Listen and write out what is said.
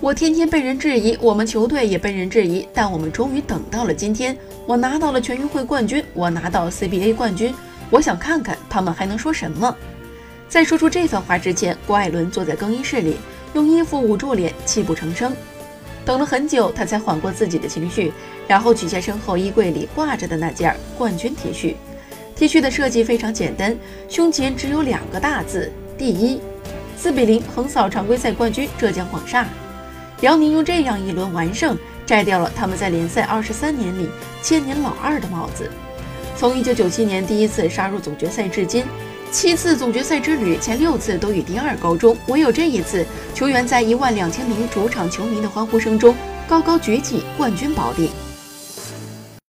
我天天被人质疑，我们球队也被人质疑，但我们终于等到了今天，我拿到了全运会冠军，我拿到 CBA 冠军。我想看看他们还能说什么。在说出这番话之前，郭艾伦坐在更衣室里，用衣服捂住脸，泣不成声。等了很久，他才缓过自己的情绪，然后取下身后衣柜里挂着的那件冠军 T 恤。T 恤的设计非常简单，胸前只有两个大字：第一。四比零横扫常规赛冠军浙江广厦。辽宁用这样一轮完胜，摘掉了他们在联赛二十三年里千年老二的帽子。从一九九七年第一次杀入总决赛至今。七次总决赛之旅，前六次都以第二告终，唯有这一次，球员在一万两千名主场球迷的欢呼声中高高举起冠军宝鼎。